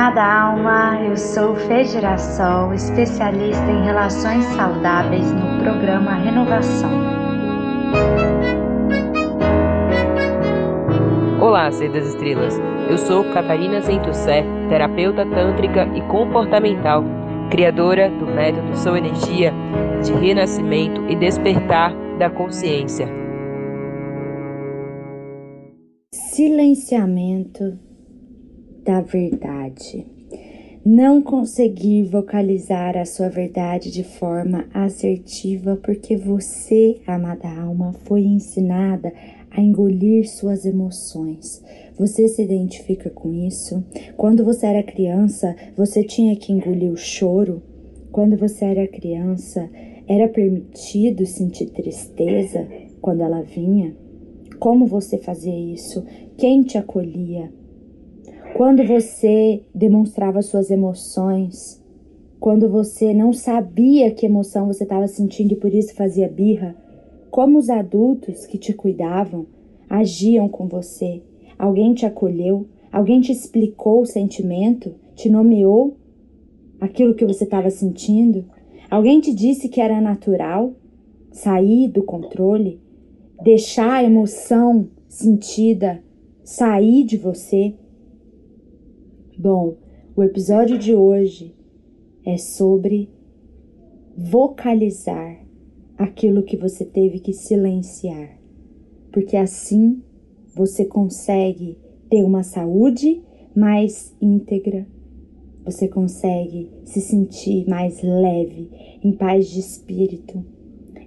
Amada alma, eu sou Fê Girassol, especialista em relações saudáveis no programa Renovação. Olá, Ser das Estrelas. Eu sou Catarina Zentussé, terapeuta tântrica e comportamental, criadora do método Sou Energia de renascimento e despertar da consciência. Silenciamento da verdade. Não conseguir vocalizar a sua verdade de forma assertiva porque você, amada alma, foi ensinada a engolir suas emoções. Você se identifica com isso? Quando você era criança, você tinha que engolir o choro? Quando você era criança, era permitido sentir tristeza quando ela vinha? Como você fazia isso? Quem te acolhia? Quando você demonstrava suas emoções, quando você não sabia que emoção você estava sentindo e por isso fazia birra, como os adultos que te cuidavam agiam com você? Alguém te acolheu? Alguém te explicou o sentimento? Te nomeou aquilo que você estava sentindo? Alguém te disse que era natural sair do controle, deixar a emoção sentida sair de você? Bom, o episódio de hoje é sobre vocalizar aquilo que você teve que silenciar, porque assim você consegue ter uma saúde mais íntegra, você consegue se sentir mais leve, em paz de espírito,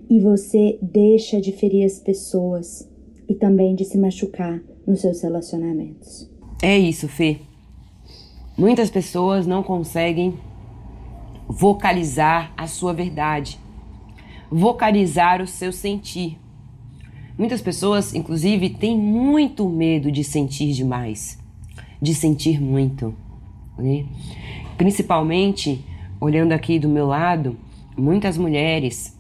e você deixa de ferir as pessoas e também de se machucar nos seus relacionamentos. É isso, Fê. Muitas pessoas não conseguem vocalizar a sua verdade, vocalizar o seu sentir. Muitas pessoas, inclusive, têm muito medo de sentir demais, de sentir muito. Né? Principalmente, olhando aqui do meu lado, muitas mulheres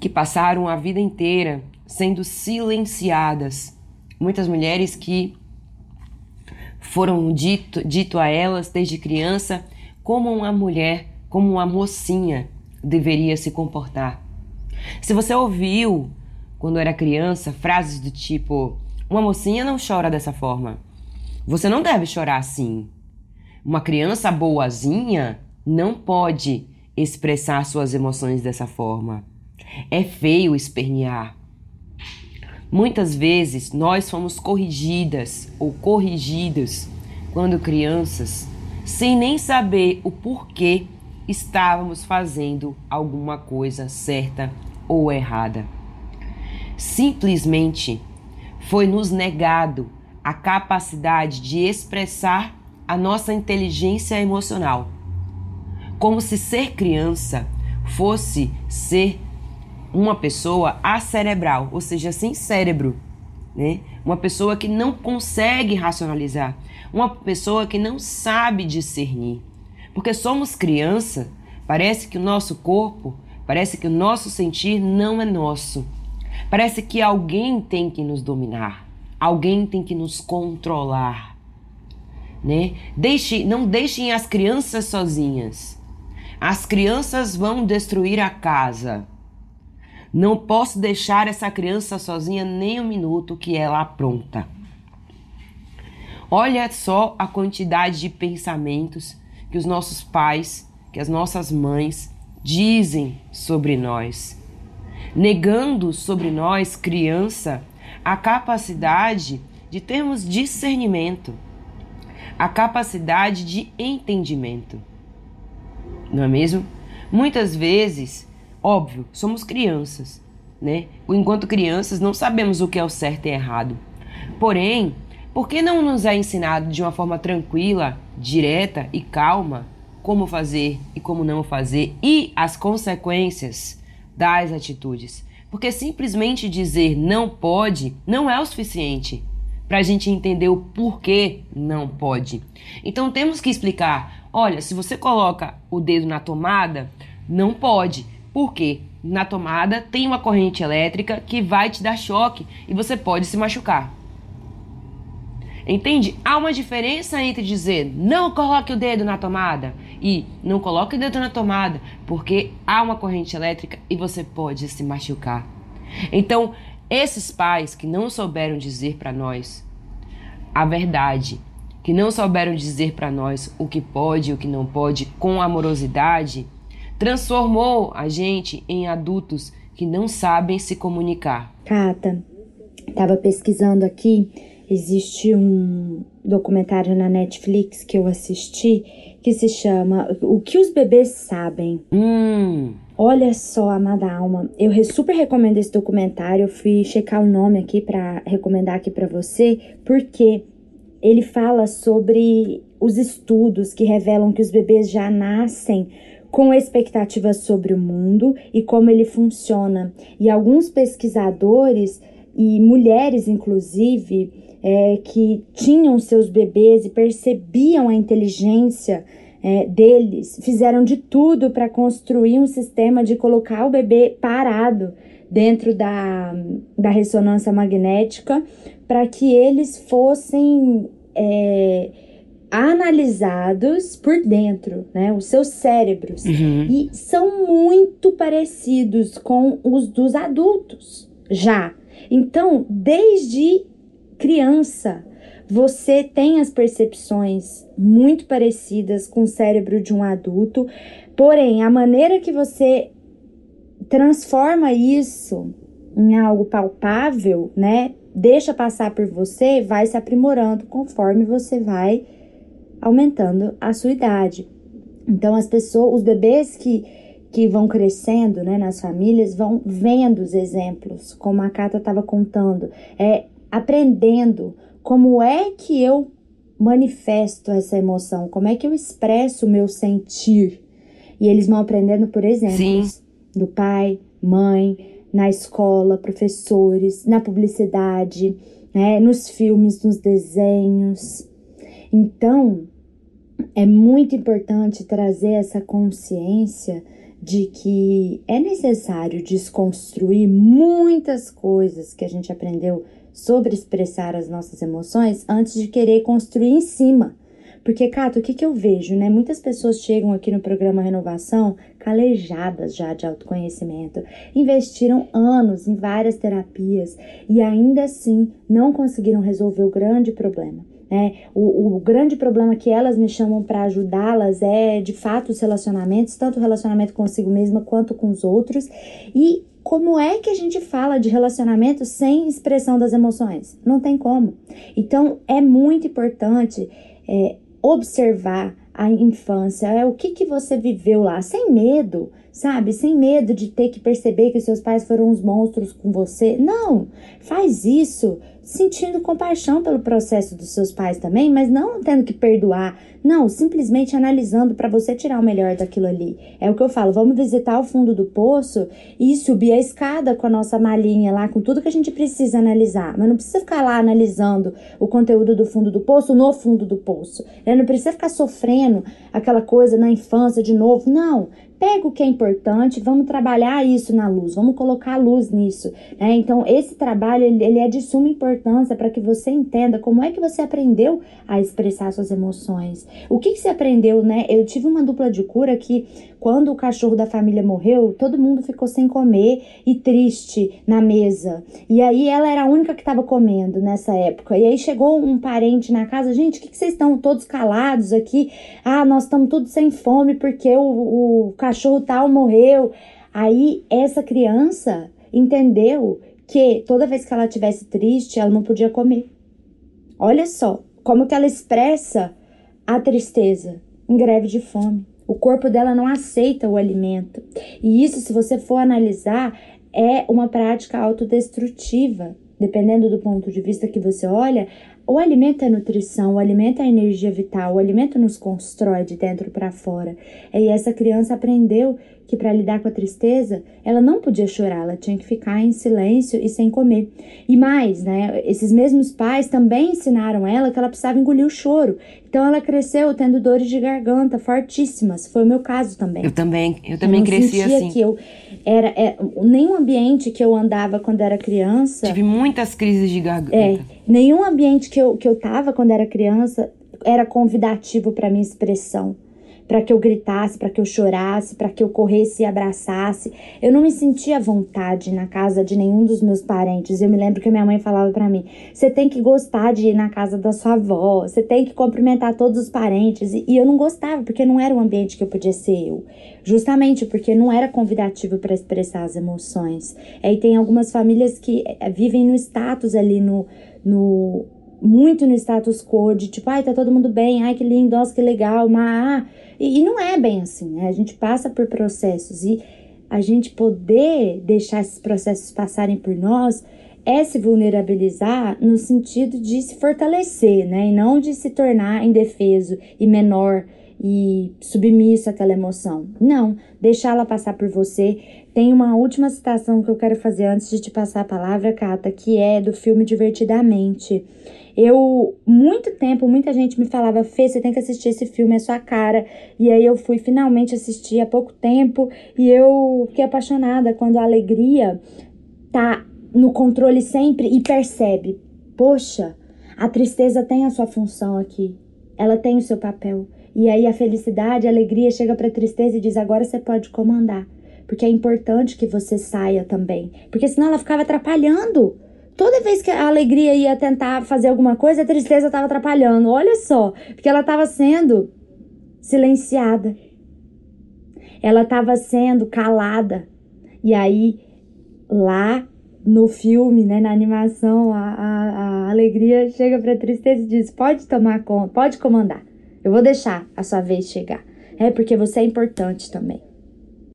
que passaram a vida inteira sendo silenciadas, muitas mulheres que foram dito, dito a elas desde criança como uma mulher, como uma mocinha deveria se comportar. Se você ouviu quando era criança frases do tipo: uma mocinha não chora dessa forma. Você não deve chorar assim. Uma criança boazinha não pode expressar suas emoções dessa forma. É feio espernear. Muitas vezes nós fomos corrigidas ou corrigidos quando crianças, sem nem saber o porquê estávamos fazendo alguma coisa certa ou errada. Simplesmente foi nos negado a capacidade de expressar a nossa inteligência emocional. Como se ser criança fosse ser uma pessoa acerebral, ou seja, sem cérebro, né? Uma pessoa que não consegue racionalizar, uma pessoa que não sabe discernir. Porque somos criança, parece que o nosso corpo, parece que o nosso sentir não é nosso. Parece que alguém tem que nos dominar, alguém tem que nos controlar. Né? Deixe, não deixem as crianças sozinhas. As crianças vão destruir a casa. Não posso deixar essa criança sozinha nem um minuto que ela apronta. Olha só a quantidade de pensamentos que os nossos pais, que as nossas mães dizem sobre nós, negando sobre nós, criança, a capacidade de termos discernimento, a capacidade de entendimento. Não é mesmo? Muitas vezes Óbvio, somos crianças, né? Enquanto crianças não sabemos o que é o certo e errado. Porém, por que não nos é ensinado de uma forma tranquila, direta e calma como fazer e como não fazer e as consequências das atitudes? Porque simplesmente dizer não pode não é o suficiente para a gente entender o porquê não pode. Então temos que explicar: olha, se você coloca o dedo na tomada, não pode. Porque na tomada tem uma corrente elétrica que vai te dar choque e você pode se machucar. Entende? Há uma diferença entre dizer não coloque o dedo na tomada e não coloque o dedo na tomada, porque há uma corrente elétrica e você pode se machucar. Então, esses pais que não souberam dizer para nós a verdade, que não souberam dizer para nós o que pode e o que não pode com amorosidade, transformou a gente em adultos que não sabem se comunicar. Cata, estava pesquisando aqui, existe um documentário na Netflix que eu assisti que se chama O que os bebês sabem. Hum. Olha só, amada alma, eu super recomendo esse documentário. Eu fui checar o nome aqui para recomendar aqui para você, porque ele fala sobre os estudos que revelam que os bebês já nascem com expectativas sobre o mundo e como ele funciona. E alguns pesquisadores e mulheres, inclusive, é, que tinham seus bebês e percebiam a inteligência é, deles, fizeram de tudo para construir um sistema de colocar o bebê parado dentro da, da ressonância magnética para que eles fossem é, analisados por dentro, né? Os seus cérebros. Uhum. E são muito parecidos com os dos adultos, já. Então, desde criança, você tem as percepções muito parecidas com o cérebro de um adulto, porém, a maneira que você transforma isso em algo palpável, né? Deixa passar por você, vai se aprimorando conforme você vai aumentando a sua idade. Então, as pessoas, os bebês que que vão crescendo né, nas famílias vão vendo os exemplos, como a Cata estava contando, é aprendendo como é que eu manifesto essa emoção, como é que eu expresso o meu sentir. E eles vão aprendendo por exemplos Sim. do pai, mãe, na escola, professores, na publicidade, né, nos filmes, nos desenhos. Então, é muito importante trazer essa consciência de que é necessário desconstruir muitas coisas que a gente aprendeu sobre expressar as nossas emoções antes de querer construir em cima. Porque, Cato, o que, que eu vejo, né? Muitas pessoas chegam aqui no programa Renovação calejadas já de autoconhecimento, investiram anos em várias terapias e ainda assim não conseguiram resolver o grande problema. Né? O, o grande problema que elas me chamam para ajudá-las é, de fato, os relacionamentos, tanto o relacionamento consigo mesma quanto com os outros. E como é que a gente fala de relacionamento sem expressão das emoções? Não tem como. Então, é muito importante é, observar a infância, é o que, que você viveu lá, sem medo, sabe? Sem medo de ter que perceber que seus pais foram uns monstros com você. Não, faz isso sentindo compaixão pelo processo dos seus pais também, mas não tendo que perdoar, não, simplesmente analisando para você tirar o melhor daquilo ali. É o que eu falo, vamos visitar o fundo do poço e subir a escada com a nossa malinha lá, com tudo que a gente precisa analisar, mas não precisa ficar lá analisando o conteúdo do fundo do poço no fundo do poço. Né? Não precisa ficar sofrendo aquela coisa na infância de novo, não pega o que é importante, vamos trabalhar isso na luz, vamos colocar a luz nisso. Né? Então, esse trabalho ele, ele é de suma importância para que você entenda como é que você aprendeu a expressar suas emoções. O que, que você aprendeu, né? Eu tive uma dupla de cura que quando o cachorro da família morreu, todo mundo ficou sem comer e triste na mesa. E aí ela era a única que estava comendo nessa época. E aí chegou um parente na casa, gente, o que, que vocês estão todos calados aqui? Ah, nós estamos todos sem fome porque o, o cachorro tal morreu. Aí essa criança entendeu que toda vez que ela tivesse triste, ela não podia comer. Olha só como que ela expressa a tristeza em greve de fome. O corpo dela não aceita o alimento. E isso, se você for analisar, é uma prática autodestrutiva. Dependendo do ponto de vista que você olha, o alimento é nutrição, o alimento é energia vital, o alimento nos constrói de dentro para fora. E essa criança aprendeu que para lidar com a tristeza, ela não podia chorar, ela tinha que ficar em silêncio e sem comer. E mais, né, esses mesmos pais também ensinaram ela que ela precisava engolir o choro. Então ela cresceu tendo dores de garganta fortíssimas. Foi o meu caso também. Eu também, eu também eu cresci assim. Que eu era é, nenhum ambiente que eu andava quando era criança. Tive muitas crises de garganta. É, nenhum ambiente que eu que eu tava quando era criança era convidativo para minha expressão para que eu gritasse, para que eu chorasse, para que eu corresse e abraçasse. Eu não me sentia à vontade na casa de nenhum dos meus parentes. Eu me lembro que minha mãe falava para mim: "Você tem que gostar de ir na casa da sua avó, você tem que cumprimentar todos os parentes". E eu não gostava, porque não era um ambiente que eu podia ser eu. Justamente porque não era convidativo para expressar as emoções. Aí tem algumas famílias que eh, vivem no status ali no no muito no status quo de tipo, ai, tá todo mundo bem, ai, que lindo, nossa, que legal, mas. E, e não é bem assim, né? A gente passa por processos e a gente poder deixar esses processos passarem por nós é se vulnerabilizar no sentido de se fortalecer, né? E não de se tornar indefeso e menor e submisso àquela emoção. Não, deixá-la passar por você. Tem uma última citação que eu quero fazer antes de te passar a palavra, Cata, que é do filme Divertidamente. Eu, muito tempo, muita gente me falava, Fê, você tem que assistir esse filme, é sua cara. E aí eu fui finalmente assistir há pouco tempo e eu fiquei apaixonada quando a alegria tá no controle sempre e percebe, poxa, a tristeza tem a sua função aqui, ela tem o seu papel. E aí a felicidade, a alegria chega para a tristeza e diz: agora você pode comandar, porque é importante que você saia também, porque senão ela ficava atrapalhando. Toda vez que a alegria ia tentar fazer alguma coisa, a tristeza estava atrapalhando. Olha só, porque ela estava sendo silenciada. Ela estava sendo calada. E aí, lá no filme, né, na animação, a, a, a alegria chega para a tristeza e diz: pode tomar conta, pode comandar. Eu vou deixar a sua vez chegar. É porque você é importante também.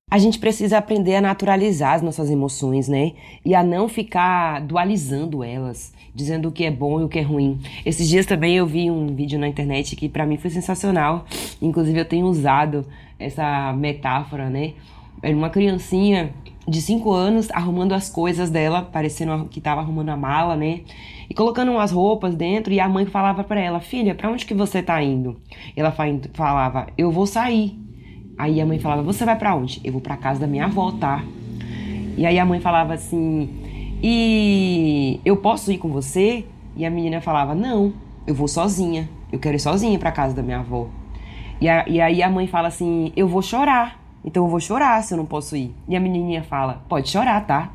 A gente precisa aprender a naturalizar as nossas emoções, né? E a não ficar dualizando elas, dizendo o que é bom e o que é ruim. Esses dias também eu vi um vídeo na internet que para mim foi sensacional. Inclusive eu tenho usado essa metáfora, né? Era uma criancinha de 5 anos arrumando as coisas dela, parecendo que estava arrumando a mala, né? E colocando umas roupas dentro e a mãe falava para ela: "Filha, para onde que você tá indo?" Ela falava: "Eu vou sair". Aí a mãe falava: Você vai para onde? Eu vou para casa da minha avó, tá? E aí a mãe falava assim: E eu posso ir com você? E a menina falava: Não, eu vou sozinha. Eu quero ir sozinha para casa da minha avó. E, a, e aí a mãe fala assim: Eu vou chorar. Então eu vou chorar se eu não posso ir. E a menininha fala: Pode chorar, tá?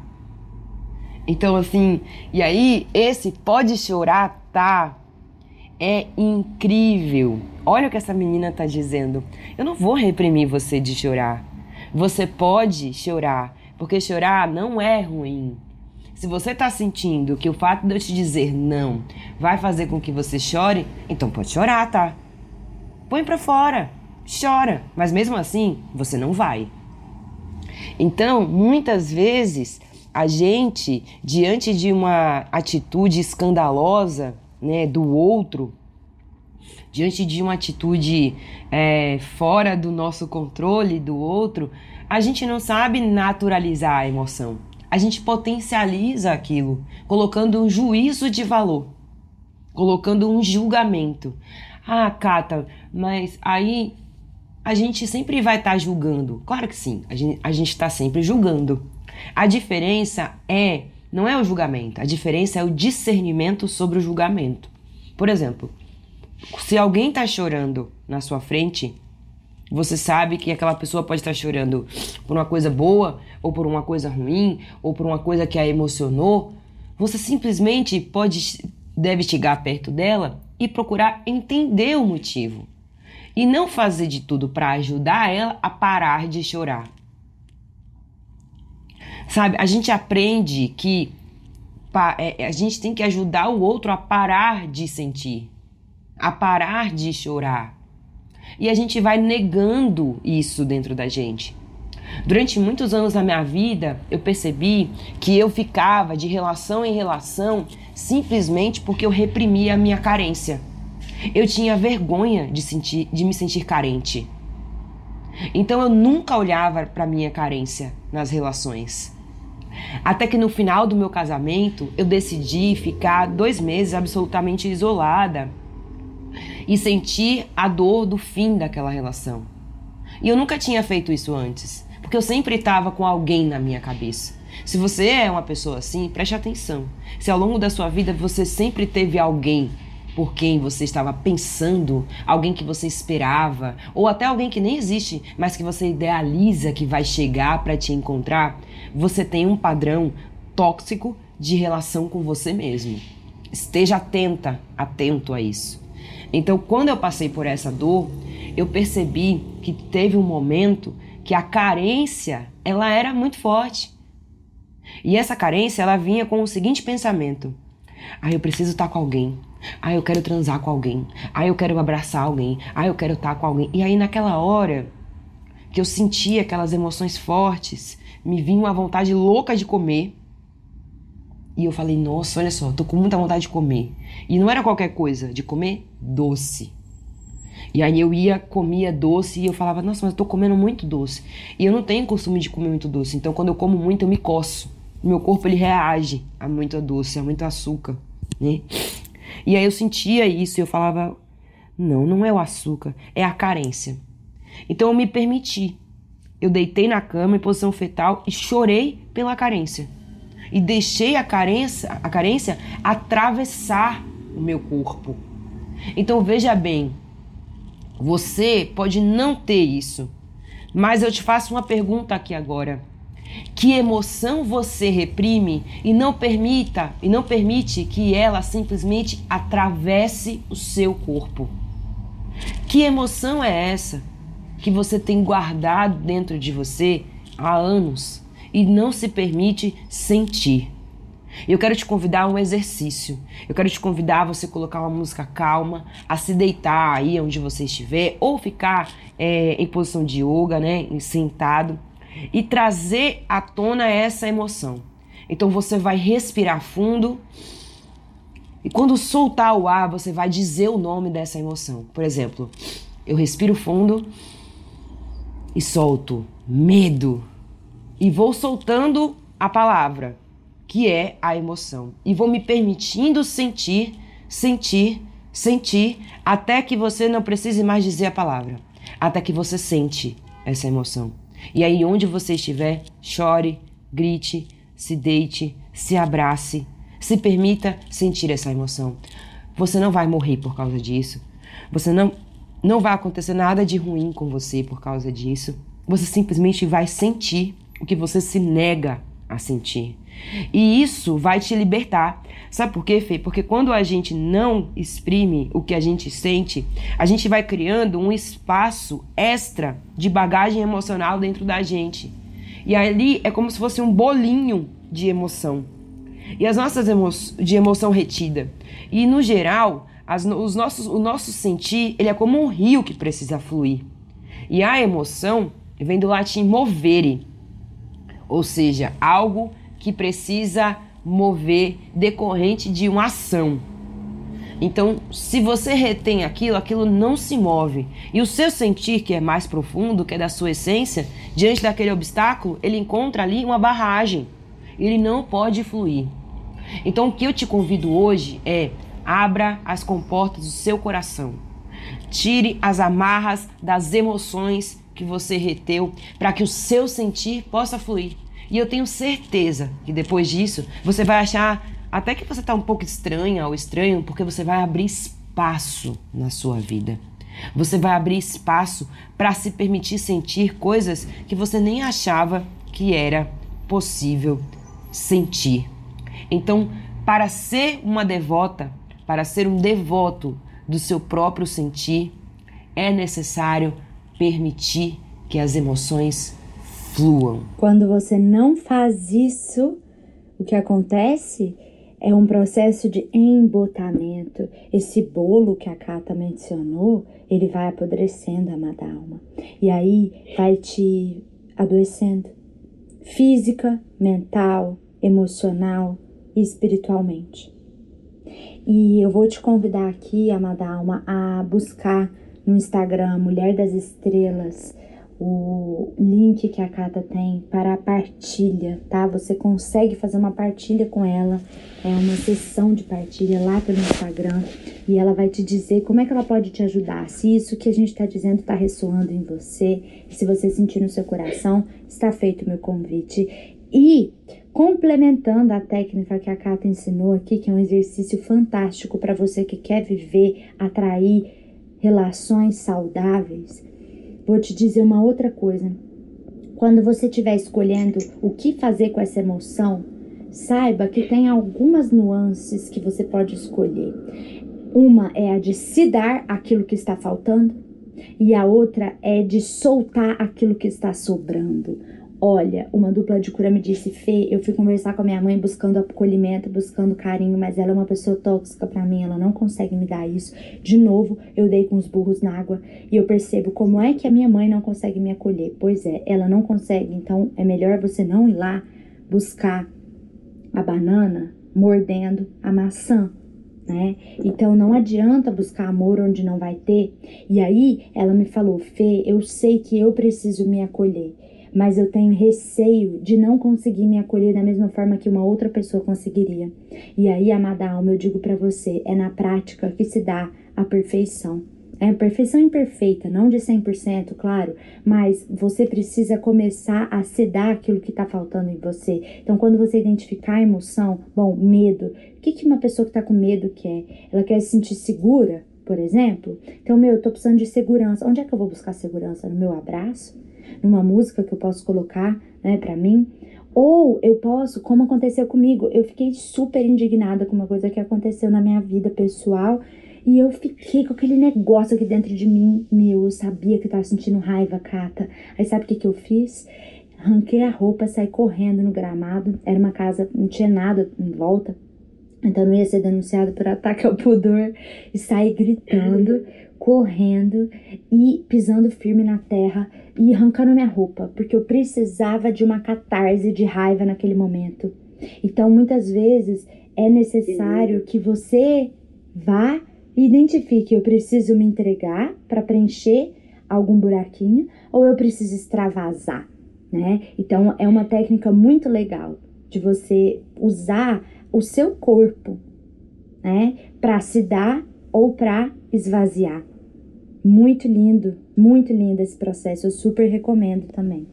Então assim, e aí esse pode chorar, tá? É incrível. Olha o que essa menina está dizendo. Eu não vou reprimir você de chorar. Você pode chorar, porque chorar não é ruim. Se você está sentindo que o fato de eu te dizer não vai fazer com que você chore, então pode chorar, tá? Põe para fora, chora, mas mesmo assim você não vai. Então, muitas vezes a gente, diante de uma atitude escandalosa, né, do outro, diante de uma atitude é, fora do nosso controle do outro, a gente não sabe naturalizar a emoção. A gente potencializa aquilo, colocando um juízo de valor, colocando um julgamento. Ah, Cata, mas aí a gente sempre vai estar tá julgando. Claro que sim, a gente está sempre julgando. A diferença é não é o julgamento, a diferença é o discernimento sobre o julgamento. Por exemplo, se alguém está chorando na sua frente, você sabe que aquela pessoa pode estar tá chorando por uma coisa boa, ou por uma coisa ruim, ou por uma coisa que a emocionou. Você simplesmente pode deve chegar perto dela e procurar entender o motivo. E não fazer de tudo para ajudar ela a parar de chorar. Sabe, a gente aprende que é, a gente tem que ajudar o outro a parar de sentir, a parar de chorar. E a gente vai negando isso dentro da gente. Durante muitos anos da minha vida, eu percebi que eu ficava de relação em relação simplesmente porque eu reprimia a minha carência. Eu tinha vergonha de, sentir, de me sentir carente. Então eu nunca olhava para minha carência nas relações. Até que no final do meu casamento eu decidi ficar dois meses absolutamente isolada e sentir a dor do fim daquela relação. E eu nunca tinha feito isso antes, porque eu sempre estava com alguém na minha cabeça. Se você é uma pessoa assim, preste atenção. Se ao longo da sua vida você sempre teve alguém por quem você estava pensando, alguém que você esperava, ou até alguém que nem existe, mas que você idealiza que vai chegar para te encontrar, você tem um padrão tóxico de relação com você mesmo. Esteja atenta, atento a isso. Então, quando eu passei por essa dor, eu percebi que teve um momento que a carência, ela era muito forte. E essa carência, ela vinha com o seguinte pensamento: ah, eu preciso estar com alguém. Ah, eu quero transar com alguém. Ah, eu quero abraçar alguém. Ah, eu quero estar com alguém. E aí, naquela hora que eu sentia aquelas emoções fortes, me vinha uma vontade louca de comer. E eu falei, nossa, olha só, tô com muita vontade de comer. E não era qualquer coisa, de comer doce. E aí eu ia, comia doce e eu falava, nossa, mas eu tô comendo muito doce. E eu não tenho costume de comer muito doce, então quando eu como muito eu me coço. Meu corpo ele reage a muito doce, a muito açúcar, né? E aí eu sentia isso e eu falava: não, não é o açúcar, é a carência. Então eu me permiti. Eu deitei na cama em posição fetal e chorei pela carência. E deixei a carência, a carência atravessar o meu corpo. Então veja bem, você pode não ter isso, mas eu te faço uma pergunta aqui agora. Que emoção você reprime e não permita e não permite que ela simplesmente atravesse o seu corpo? Que emoção é essa que você tem guardado dentro de você há anos e não se permite sentir? Eu quero te convidar a um exercício. Eu quero te convidar a você colocar uma música calma, a se deitar aí onde você estiver, ou ficar é, em posição de yoga, né, sentado e trazer à tona essa emoção. Então você vai respirar fundo e quando soltar o ar, você vai dizer o nome dessa emoção. Por exemplo, eu respiro fundo e solto medo e vou soltando a palavra, que é a emoção, e vou me permitindo sentir, sentir, sentir até que você não precise mais dizer a palavra, até que você sente essa emoção. E aí, onde você estiver, chore, grite, se deite, se abrace, se permita sentir essa emoção. Você não vai morrer por causa disso. Você não não vai acontecer nada de ruim com você por causa disso. Você simplesmente vai sentir o que você se nega a sentir. E isso vai te libertar. Sabe por quê, Fê? Porque quando a gente não exprime o que a gente sente, a gente vai criando um espaço extra de bagagem emocional dentro da gente. E ali é como se fosse um bolinho de emoção. E as nossas emoções de emoção retida. E no geral, as, os nossos, o nosso sentir, ele é como um rio que precisa fluir. E a emoção vem do latim movere, ou seja, algo que precisa mover decorrente de uma ação. Então, se você retém aquilo, aquilo não se move. E o seu sentir, que é mais profundo, que é da sua essência, diante daquele obstáculo, ele encontra ali uma barragem. Ele não pode fluir. Então, o que eu te convido hoje é abra as comportas do seu coração. Tire as amarras das emoções que você reteu para que o seu sentir possa fluir. E eu tenho certeza que depois disso você vai achar até que você está um pouco estranha ou estranho, porque você vai abrir espaço na sua vida. Você vai abrir espaço para se permitir sentir coisas que você nem achava que era possível sentir. Então, para ser uma devota, para ser um devoto do seu próprio sentir, é necessário permitir que as emoções fluam. Quando você não faz isso, o que acontece é um processo de embotamento. Esse bolo que a Cata mencionou, ele vai apodrecendo, amada alma. E aí vai te adoecendo. Física, mental, emocional e espiritualmente. E eu vou te convidar aqui, amada alma, a buscar no Instagram Mulher das Estrelas o link que a Cata tem para a partilha, tá? Você consegue fazer uma partilha com ela, é uma sessão de partilha lá pelo Instagram e ela vai te dizer como é que ela pode te ajudar. Se isso que a gente está dizendo está ressoando em você, se você sentir no seu coração, está feito o meu convite. E complementando a técnica que a Cata ensinou aqui, que é um exercício fantástico para você que quer viver, atrair relações saudáveis Vou te dizer uma outra coisa. Quando você estiver escolhendo o que fazer com essa emoção, saiba que tem algumas nuances que você pode escolher. Uma é a de se dar aquilo que está faltando, e a outra é de soltar aquilo que está sobrando. Olha, uma dupla de cura me disse, Fê, eu fui conversar com a minha mãe buscando acolhimento, buscando carinho, mas ela é uma pessoa tóxica para mim, ela não consegue me dar isso. De novo, eu dei com os burros na água e eu percebo como é que a minha mãe não consegue me acolher. Pois é, ela não consegue, então é melhor você não ir lá buscar a banana mordendo a maçã, né? Então não adianta buscar amor onde não vai ter. E aí ela me falou, Fê, eu sei que eu preciso me acolher mas eu tenho receio de não conseguir me acolher da mesma forma que uma outra pessoa conseguiria. E aí, amada alma, eu digo para você, é na prática que se dá a perfeição. É perfeição imperfeita, não de 100%, claro, mas você precisa começar a sedar aquilo que está faltando em você. Então, quando você identificar a emoção, bom, medo, o que, que uma pessoa que está com medo quer? Ela quer se sentir segura, por exemplo? Então, meu, eu tô precisando de segurança. Onde é que eu vou buscar segurança? No meu abraço? Numa música que eu posso colocar, né, para mim. Ou eu posso, como aconteceu comigo, eu fiquei super indignada com uma coisa que aconteceu na minha vida pessoal e eu fiquei com aquele negócio aqui dentro de mim. Meu, eu sabia que eu tava sentindo raiva, Cata. Aí sabe o que, que eu fiz? Arranquei a roupa, saí correndo no gramado. Era uma casa, não tinha nada em volta. Então não ia ser denunciado por ataque ao pudor. E saí gritando, correndo e pisando firme na terra e arrancando minha roupa, porque eu precisava de uma catarse de raiva naquele momento. Então, muitas vezes é necessário que você vá e identifique: eu preciso me entregar para preencher algum buraquinho ou eu preciso extravasar, né? Então, é uma técnica muito legal de você usar o seu corpo, né, para se dar ou para esvaziar. Muito lindo, muito lindo esse processo. Eu super recomendo também.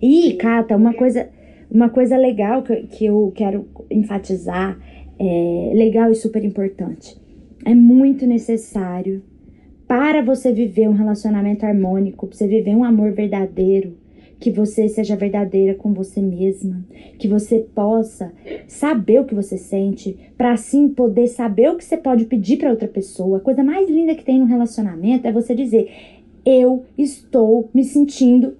E, Cata, uma coisa, uma coisa legal que, que eu quero enfatizar, é, legal e super importante. É muito necessário para você viver um relacionamento harmônico, para você viver um amor verdadeiro, que você seja verdadeira com você mesma, que você possa saber o que você sente, para assim poder saber o que você pode pedir para outra pessoa. A coisa mais linda que tem no relacionamento é você dizer: Eu estou me sentindo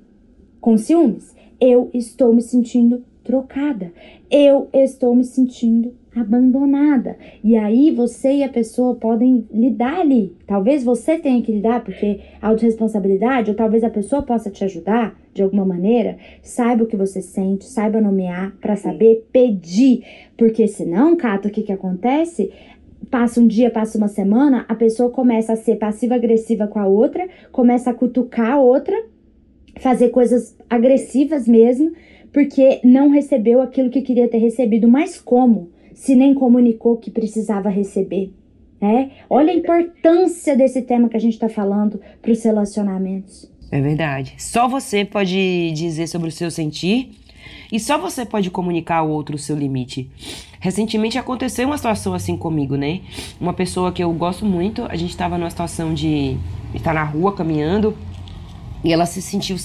com ciúmes, eu estou me sentindo trocada, eu estou me sentindo abandonada. E aí você e a pessoa podem lidar ali. Talvez você tenha que lidar porque autorresponsabilidade, ou talvez a pessoa possa te ajudar de alguma maneira. Saiba o que você sente, saiba nomear para saber pedir, porque senão, Cato, o que que acontece? Passa um dia, passa uma semana, a pessoa começa a ser passiva-agressiva com a outra, começa a cutucar a outra, fazer coisas agressivas mesmo, porque não recebeu aquilo que queria ter recebido. Mas como? Se nem comunicou que precisava receber. É? Olha a importância desse tema que a gente está falando para os relacionamentos. É verdade. Só você pode dizer sobre o seu sentir e só você pode comunicar ao outro o seu limite. Recentemente aconteceu uma situação assim comigo, né? Uma pessoa que eu gosto muito, a gente estava numa situação de estar na rua caminhando e ela se sentiu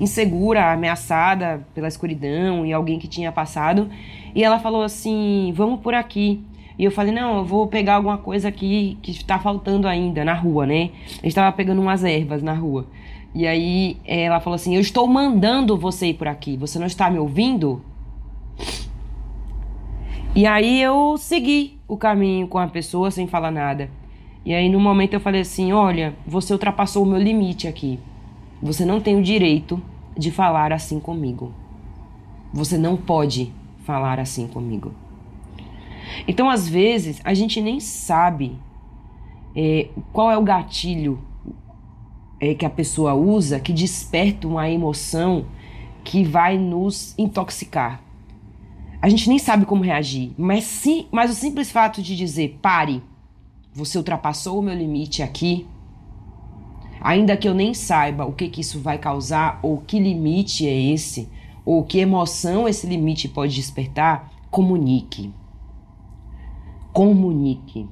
insegura, ameaçada pela escuridão e alguém que tinha passado. E ela falou assim: vamos por aqui. E eu falei: não, eu vou pegar alguma coisa aqui que está faltando ainda na rua, né? Gente estava pegando umas ervas na rua. E aí ela falou assim: eu estou mandando você ir por aqui, você não está me ouvindo? E aí eu segui o caminho com a pessoa sem falar nada. E aí no momento eu falei assim: olha, você ultrapassou o meu limite aqui. Você não tem o direito de falar assim comigo. Você não pode falar assim comigo. Então, às vezes, a gente nem sabe é, qual é o gatilho é, que a pessoa usa que desperta uma emoção que vai nos intoxicar. A gente nem sabe como reagir, mas sim, mas o simples fato de dizer pare, você ultrapassou o meu limite aqui, ainda que eu nem saiba o que, que isso vai causar ou que limite é esse, ou que emoção esse limite pode despertar, comunique. Comunique.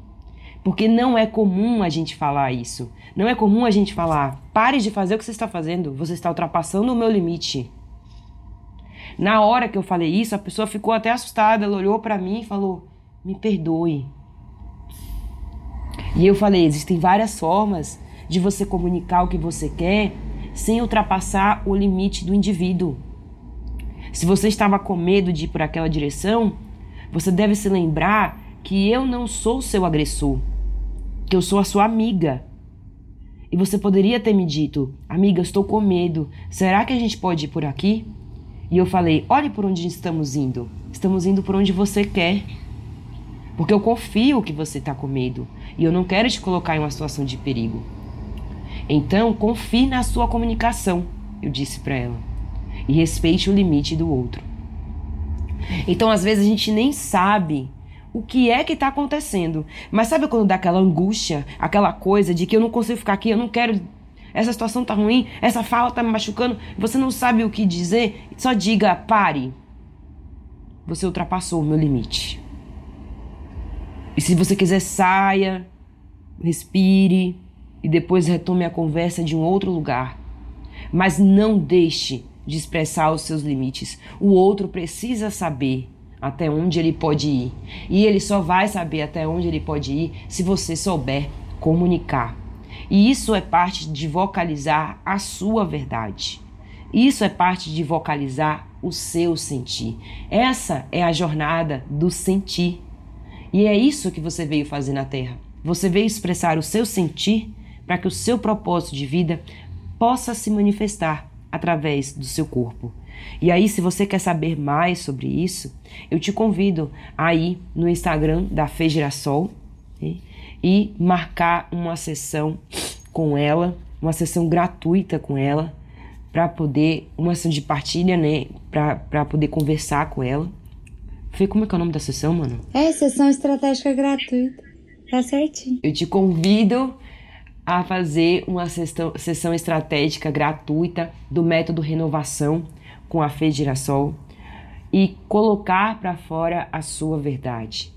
Porque não é comum a gente falar isso. Não é comum a gente falar: pare de fazer o que você está fazendo, você está ultrapassando o meu limite. Na hora que eu falei isso, a pessoa ficou até assustada, ela olhou para mim e falou: me perdoe. E eu falei: existem várias formas de você comunicar o que você quer sem ultrapassar o limite do indivíduo. Se você estava com medo de ir por aquela direção, você deve se lembrar que eu não sou seu agressor, que eu sou a sua amiga. E você poderia ter me dito, amiga, estou com medo, será que a gente pode ir por aqui? E eu falei, olhe por onde estamos indo. Estamos indo por onde você quer. Porque eu confio que você está com medo e eu não quero te colocar em uma situação de perigo. Então, confie na sua comunicação, eu disse para ela, e respeite o limite do outro. Então, às vezes a gente nem sabe o que é que está acontecendo. Mas sabe quando dá aquela angústia, aquela coisa de que eu não consigo ficar aqui, eu não quero. Essa situação tá ruim, essa fala tá me machucando, você não sabe o que dizer, só diga pare. Você ultrapassou o meu limite. E se você quiser, saia, respire e depois retome a conversa de um outro lugar. Mas não deixe de expressar os seus limites. O outro precisa saber até onde ele pode ir. E ele só vai saber até onde ele pode ir se você souber comunicar. E isso é parte de vocalizar a sua verdade. Isso é parte de vocalizar o seu sentir. Essa é a jornada do sentir. E é isso que você veio fazer na Terra. Você veio expressar o seu sentir para que o seu propósito de vida possa se manifestar através do seu corpo. E aí, se você quer saber mais sobre isso, eu te convido a ir no Instagram da Fê Girassol né, e marcar uma sessão com ela, uma sessão gratuita com ela, para poder, uma sessão de partilha, né, para poder conversar com ela. Fê, como é que é o nome da sessão, mano? É, sessão estratégica gratuita. Tá certinho. Eu te convido a fazer uma sessão, sessão estratégica gratuita do método renovação com a Fê Girassol e colocar para fora a sua verdade.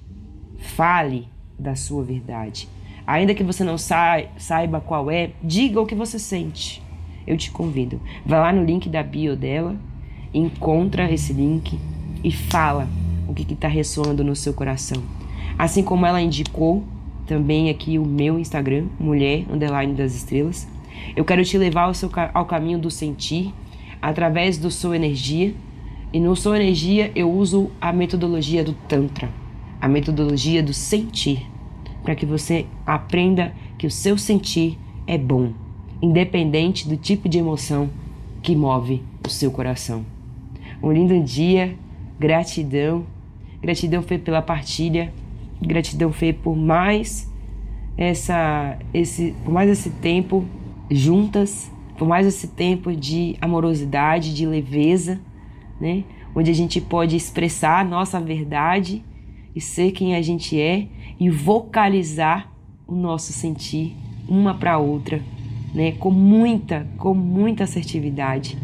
Fale da sua verdade. Ainda que você não saiba qual é, diga o que você sente. Eu te convido. Vá lá no link da bio dela, encontra esse link e fala o que está ressoando no seu coração. Assim como ela indicou também aqui o meu Instagram, mulher underline das estrelas. Eu quero te levar ao, seu, ao caminho do sentir, através do Sou Energia. E no Sou Energia eu uso a metodologia do Tantra, a metodologia do sentir, para que você aprenda que o seu sentir é bom, independente do tipo de emoção que move o seu coração. Um lindo dia, gratidão, gratidão foi pela partilha, gratidão foi por mais essa esse por mais esse tempo juntas por mais esse tempo de amorosidade, de leveza, né? Onde a gente pode expressar a nossa verdade e ser quem a gente é e vocalizar o nosso sentir uma para outra, né? Com muita, com muita assertividade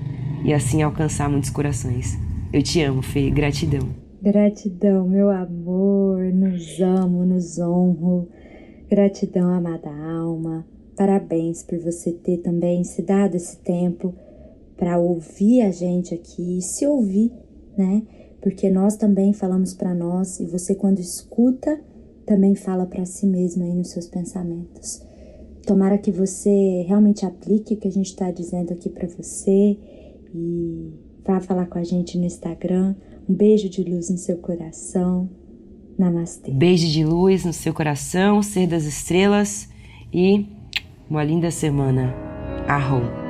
e assim alcançar muitos corações. Eu te amo, Fê. Gratidão. Gratidão, meu amor. Nos amo, nos honro. Gratidão, amada alma. Parabéns por você ter também se dado esse tempo para ouvir a gente aqui e se ouvir, né? Porque nós também falamos para nós e você quando escuta também fala para si mesmo aí nos seus pensamentos. Tomara que você realmente aplique o que a gente está dizendo aqui para você e vá falar com a gente no Instagram. Um beijo de luz no seu coração. Namastê. Beijo de luz no seu coração, ser das estrelas e uma linda semana. Arrom.